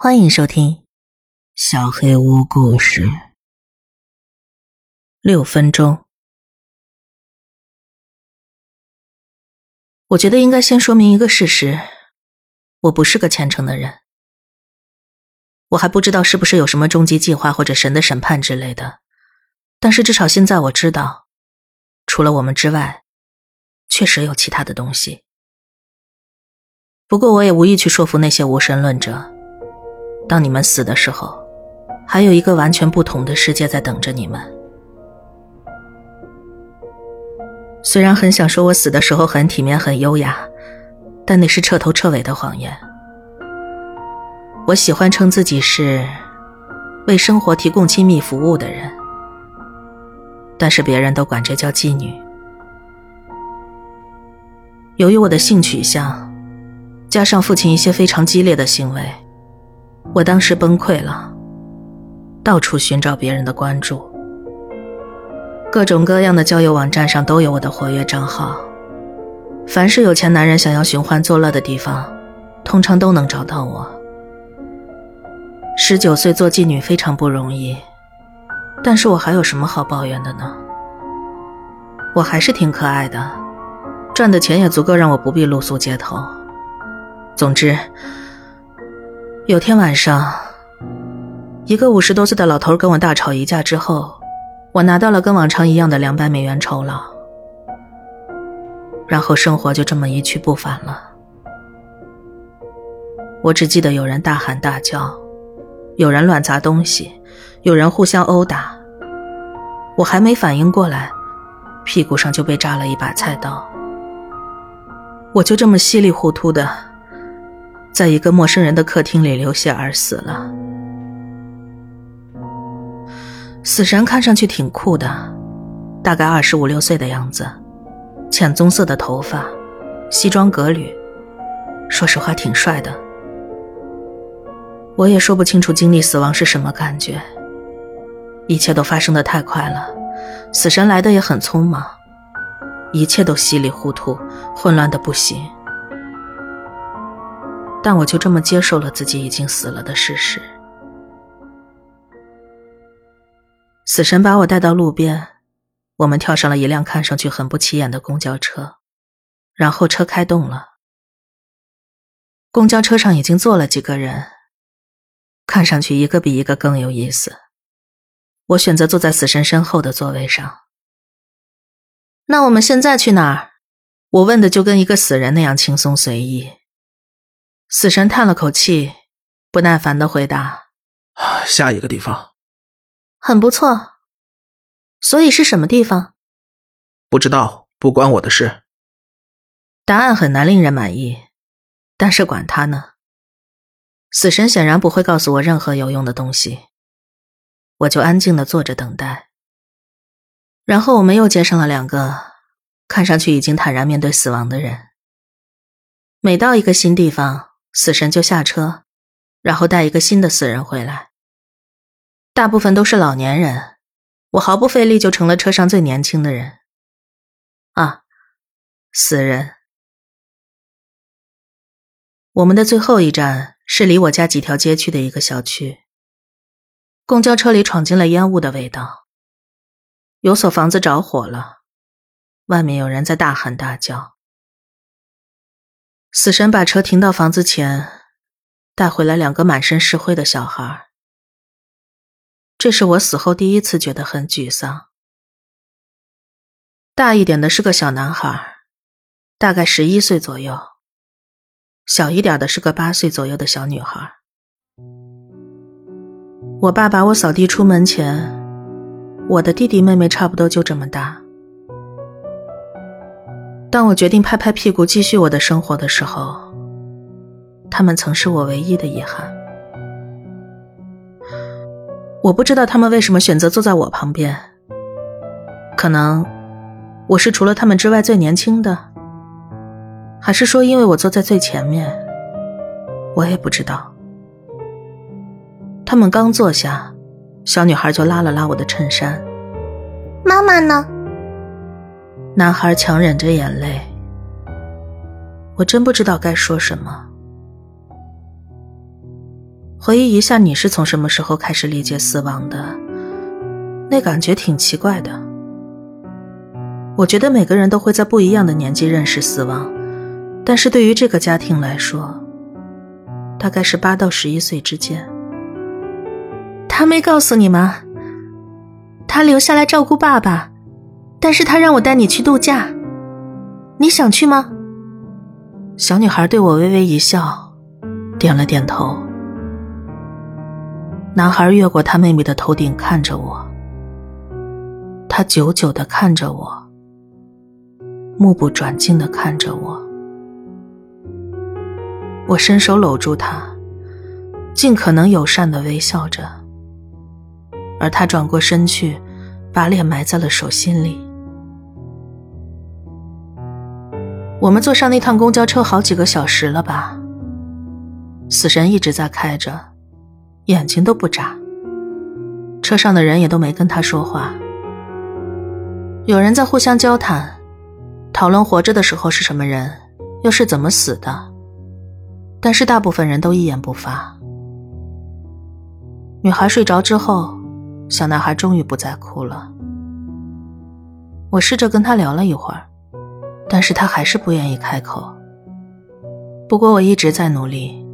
欢迎收听《小黑屋故事》。六分钟，我觉得应该先说明一个事实：我不是个虔诚的人。我还不知道是不是有什么终极计划或者神的审判之类的，但是至少现在我知道，除了我们之外，确实有其他的东西。不过我也无意去说服那些无神论者。当你们死的时候，还有一个完全不同的世界在等着你们。虽然很想说我死的时候很体面、很优雅，但那是彻头彻尾的谎言。我喜欢称自己是为生活提供亲密服务的人，但是别人都管这叫妓女。由于我的性取向，加上父亲一些非常激烈的行为。我当时崩溃了，到处寻找别人的关注，各种各样的交友网站上都有我的活跃账号。凡是有钱男人想要寻欢作乐的地方，通常都能找到我。十九岁做妓女非常不容易，但是我还有什么好抱怨的呢？我还是挺可爱的，赚的钱也足够让我不必露宿街头。总之。有天晚上，一个五十多岁的老头跟我大吵一架之后，我拿到了跟往常一样的两百美元酬劳，然后生活就这么一去不返了。我只记得有人大喊大叫，有人乱砸东西，有人互相殴打。我还没反应过来，屁股上就被扎了一把菜刀，我就这么稀里糊涂的。在一个陌生人的客厅里流血而死了。死神看上去挺酷的，大概二十五六岁的样子，浅棕色的头发，西装革履，说实话挺帅的。我也说不清楚经历死亡是什么感觉，一切都发生的太快了，死神来的也很匆忙，一切都稀里糊涂，混乱的不行。但我就这么接受了自己已经死了的事实。死神把我带到路边，我们跳上了一辆看上去很不起眼的公交车，然后车开动了。公交车上已经坐了几个人，看上去一个比一个更有意思。我选择坐在死神身后的座位上。那我们现在去哪儿？我问的就跟一个死人那样轻松随意。死神叹了口气，不耐烦的回答：“下一个地方，很不错。所以是什么地方？不知道，不关我的事。答案很难令人满意，但是管他呢。死神显然不会告诉我任何有用的东西，我就安静的坐着等待。然后我们又接上了两个看上去已经坦然面对死亡的人。每到一个新地方。”死神就下车，然后带一个新的死人回来。大部分都是老年人，我毫不费力就成了车上最年轻的人。啊，死人！我们的最后一站是离我家几条街区的一个小区。公交车里闯进了烟雾的味道，有所房子着火了，外面有人在大喊大叫。死神把车停到房子前，带回来两个满身是灰的小孩。这是我死后第一次觉得很沮丧。大一点的是个小男孩，大概十一岁左右；小一点的是个八岁左右的小女孩。我爸把我扫地出门前，我的弟弟妹妹差不多就这么大。当我决定拍拍屁股继续我的生活的时候，他们曾是我唯一的遗憾。我不知道他们为什么选择坐在我旁边。可能我是除了他们之外最年轻的，还是说因为我坐在最前面？我也不知道。他们刚坐下，小女孩就拉了拉我的衬衫。妈妈呢？男孩强忍着眼泪，我真不知道该说什么。回忆一下，你是从什么时候开始理解死亡的？那感觉挺奇怪的。我觉得每个人都会在不一样的年纪认识死亡，但是对于这个家庭来说，大概是八到十一岁之间。他没告诉你吗？他留下来照顾爸爸，但是他让我带你去度假，你想去吗？小女孩对我微微一笑，点了点头。男孩越过他妹妹的头顶看着我，他久久的看着我。目不转睛的看着我，我伸手搂住他，尽可能友善的微笑着，而他转过身去，把脸埋在了手心里。我们坐上那趟公交车好几个小时了吧？死神一直在开着，眼睛都不眨。车上的人也都没跟他说话，有人在互相交谈。讨论活着的时候是什么人，又是怎么死的，但是大部分人都一言不发。女孩睡着之后，小男孩终于不再哭了。我试着跟他聊了一会儿，但是他还是不愿意开口。不过我一直在努力，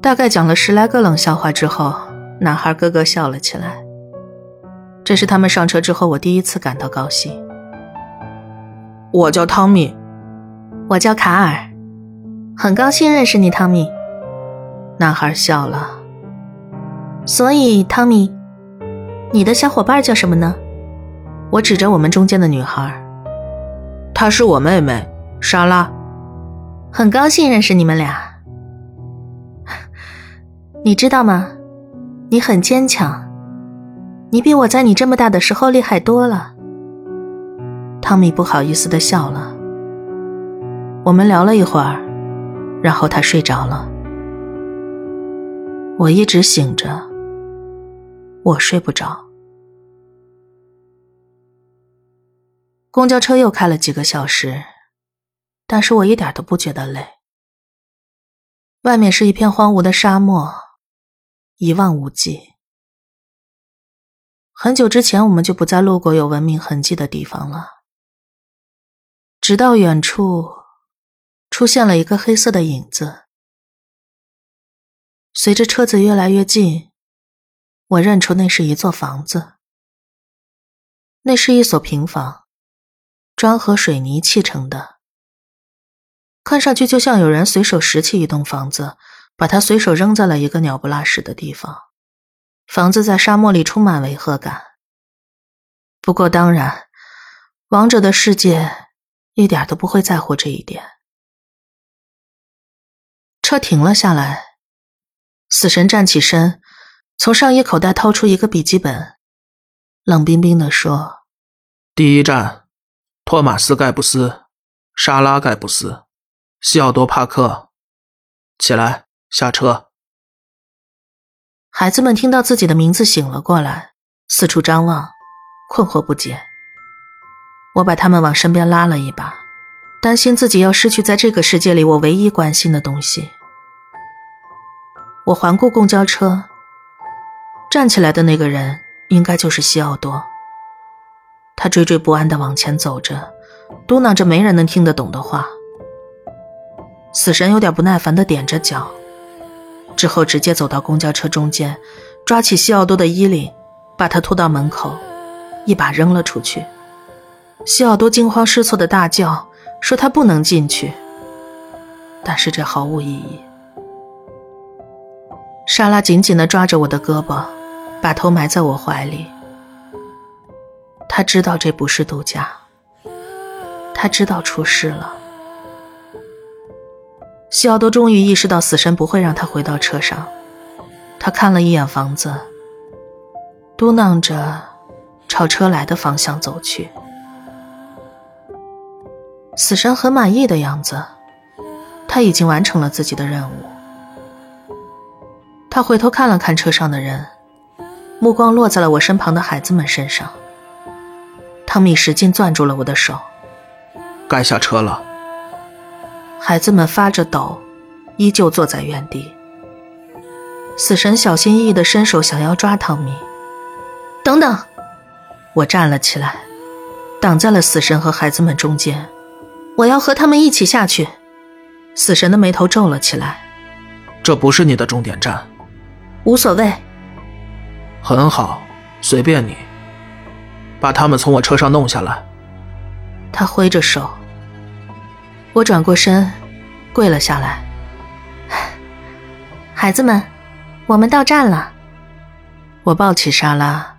大概讲了十来个冷笑话之后，男孩咯咯笑了起来。这是他们上车之后我第一次感到高兴。我叫汤米，我叫卡尔，很高兴认识你，汤米。男孩笑了。所以，汤米，你的小伙伴叫什么呢？我指着我们中间的女孩，她是我妹妹莎拉。很高兴认识你们俩。你知道吗？你很坚强，你比我在你这么大的时候厉害多了。汤米不好意思的笑了。我们聊了一会儿，然后他睡着了。我一直醒着，我睡不着。公交车又开了几个小时，但是我一点都不觉得累。外面是一片荒芜的沙漠，一望无际。很久之前，我们就不再路过有文明痕迹的地方了。直到远处出现了一个黑色的影子，随着车子越来越近，我认出那是一座房子。那是一所平房，砖和水泥砌成的，看上去就像有人随手拾起一栋房子，把它随手扔在了一个鸟不拉屎的地方。房子在沙漠里充满违和感。不过当然，王者的世界。一点都不会在乎这一点。车停了下来，死神站起身，从上衣口袋掏出一个笔记本，冷冰冰的说：“第一站，托马斯·盖布斯，莎拉·盖布斯，西奥多·帕克，起来，下车。”孩子们听到自己的名字醒了过来，四处张望，困惑不解。我把他们往身边拉了一把，担心自己要失去在这个世界里我唯一关心的东西。我环顾公交车，站起来的那个人应该就是西奥多。他惴惴不安地往前走着，嘟囔着没人能听得懂的话。死神有点不耐烦地点着脚，之后直接走到公交车中间，抓起西奥多的衣领，把他拖到门口，一把扔了出去。西奥多惊慌失措的大叫，说他不能进去。但是这毫无意义。莎拉紧紧地抓着我的胳膊，把头埋在我怀里。他知道这不是度假，他知道出事了。西奥多终于意识到死神不会让他回到车上，他看了一眼房子，嘟囔着，朝车来的方向走去。死神很满意的样子，他已经完成了自己的任务。他回头看了看车上的人，目光落在了我身旁的孩子们身上。汤米使劲攥住了我的手，该下车了。孩子们发着抖，依旧坐在原地。死神小心翼翼的伸手想要抓汤米。等等，我站了起来，挡在了死神和孩子们中间。我要和他们一起下去。死神的眉头皱了起来。这不是你的终点站。无所谓。很好，随便你。把他们从我车上弄下来。他挥着手。我转过身，跪了下来。孩子们，我们到站了。我抱起莎拉，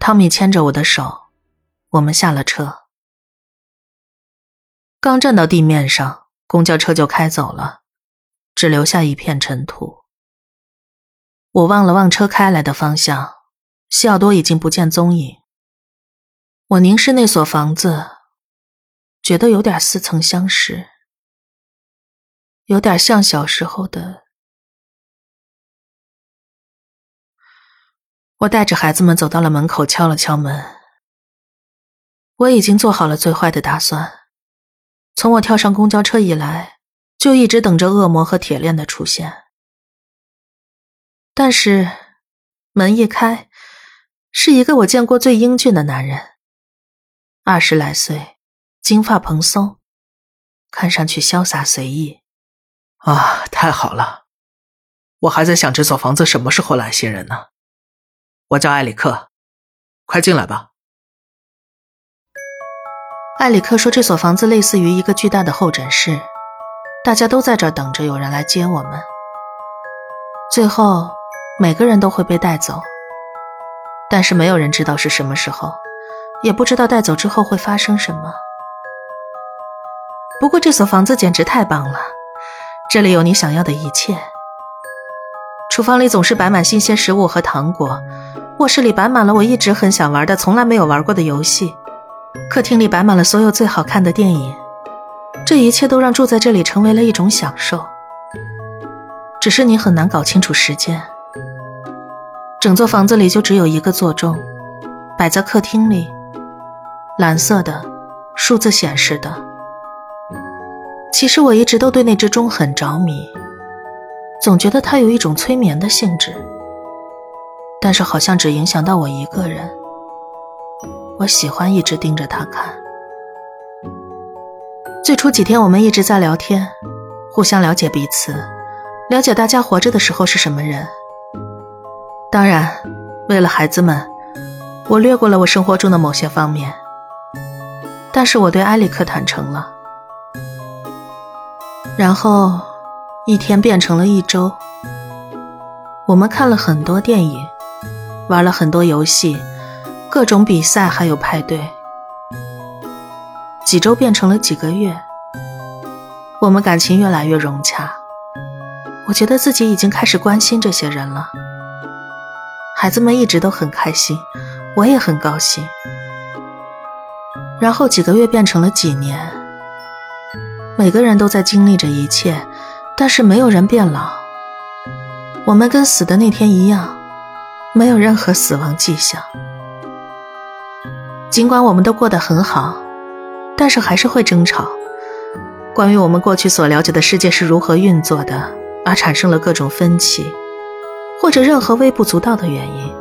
汤米牵着我的手，我们下了车。刚站到地面上，公交车就开走了，只留下一片尘土。我望了望车开来的方向，西奥多已经不见踪影。我凝视那所房子，觉得有点似曾相识，有点像小时候的。我带着孩子们走到了门口，敲了敲门。我已经做好了最坏的打算。从我跳上公交车以来，就一直等着恶魔和铁链的出现。但是，门一开，是一个我见过最英俊的男人，二十来岁，金发蓬松，看上去潇洒随意。啊，太好了！我还在想这所房子什么时候来新人呢。我叫埃里克，快进来吧。埃里克说：“这所房子类似于一个巨大的候诊室，大家都在这儿等着有人来接我们。最后，每个人都会被带走，但是没有人知道是什么时候，也不知道带走之后会发生什么。不过这所房子简直太棒了，这里有你想要的一切。厨房里总是摆满新鲜食物和糖果，卧室里摆满了我一直很想玩的、从来没有玩过的游戏。”客厅里摆满了所有最好看的电影，这一切都让住在这里成为了一种享受。只是你很难搞清楚时间。整座房子里就只有一个座钟，摆在客厅里，蓝色的，数字显示的。其实我一直都对那只钟很着迷，总觉得它有一种催眠的性质，但是好像只影响到我一个人。我喜欢一直盯着他看。最初几天，我们一直在聊天，互相了解彼此，了解大家活着的时候是什么人。当然，为了孩子们，我略过了我生活中的某些方面。但是我对埃里克坦诚了。然后，一天变成了一周。我们看了很多电影，玩了很多游戏。各种比赛还有派对，几周变成了几个月，我们感情越来越融洽。我觉得自己已经开始关心这些人了。孩子们一直都很开心，我也很高兴。然后几个月变成了几年，每个人都在经历着一切，但是没有人变老。我们跟死的那天一样，没有任何死亡迹象。尽管我们都过得很好，但是还是会争吵。关于我们过去所了解的世界是如何运作的，而产生了各种分歧，或者任何微不足道的原因。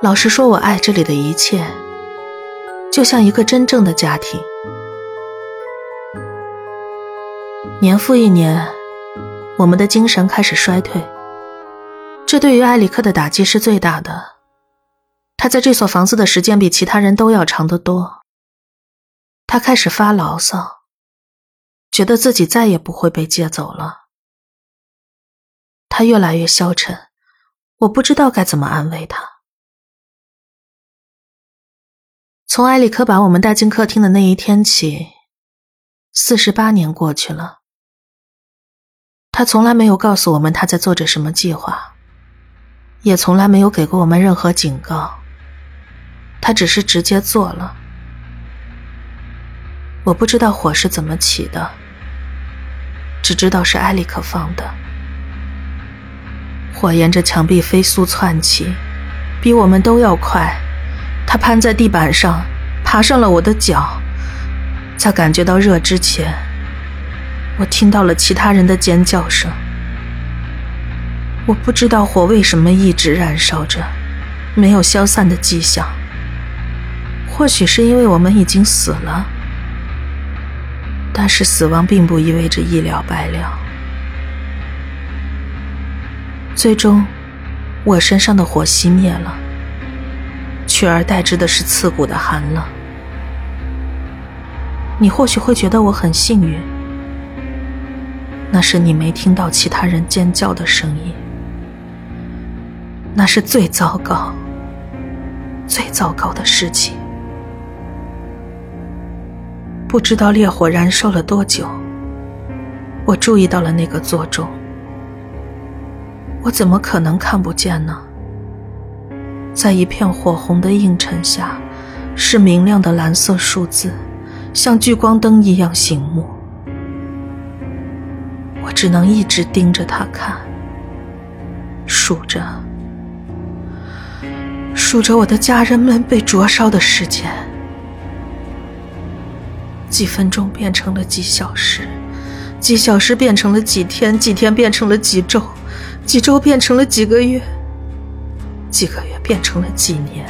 老实说，我爱这里的一切，就像一个真正的家庭。年复一年，我们的精神开始衰退，这对于埃里克的打击是最大的。他在这所房子的时间比其他人都要长得多。他开始发牢骚，觉得自己再也不会被接走了。他越来越消沉，我不知道该怎么安慰他。从埃里克把我们带进客厅的那一天起，四十八年过去了。他从来没有告诉我们他在做着什么计划，也从来没有给过我们任何警告。他只是直接做了，我不知道火是怎么起的，只知道是埃里克放的。火沿着墙壁飞速窜起，比我们都要快。它攀在地板上，爬上了我的脚。在感觉到热之前，我听到了其他人的尖叫声。我不知道火为什么一直燃烧着，没有消散的迹象。或许是因为我们已经死了，但是死亡并不意味着一了百了。最终，我身上的火熄灭了，取而代之的是刺骨的寒冷。你或许会觉得我很幸运，那是你没听到其他人尖叫的声音。那是最糟糕、最糟糕的事情。不知道烈火燃烧了多久，我注意到了那个座钟。我怎么可能看不见呢？在一片火红的映衬下，是明亮的蓝色数字，像聚光灯一样醒目。我只能一直盯着它看，数着。数着我的家人们被灼烧的时间，几分钟变成了几小时，几小时变成了几天，几天变成了几周，几周变成了几个月，几个月变成了几年。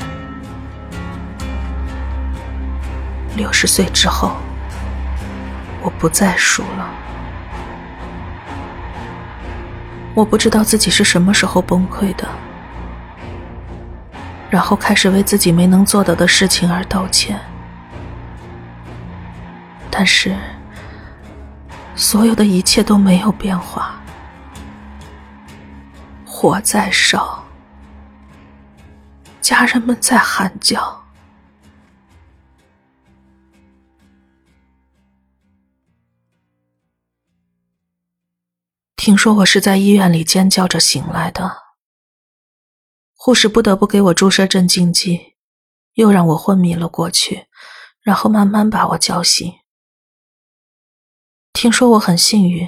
六十岁之后，我不再数了。我不知道自己是什么时候崩溃的。然后开始为自己没能做到的事情而道歉，但是所有的一切都没有变化，火在烧，家人们在喊叫。听说我是在医院里尖叫着醒来的。护士不得不给我注射镇静剂，又让我昏迷了过去，然后慢慢把我叫醒。听说我很幸运，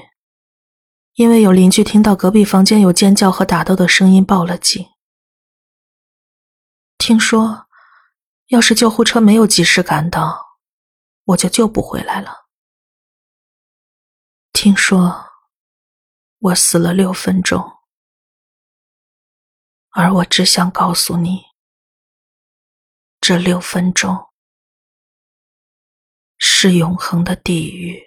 因为有邻居听到隔壁房间有尖叫和打斗的声音，报了警。听说，要是救护车没有及时赶到，我就救不回来了。听说，我死了六分钟。而我只想告诉你，这六分钟是永恒的地狱。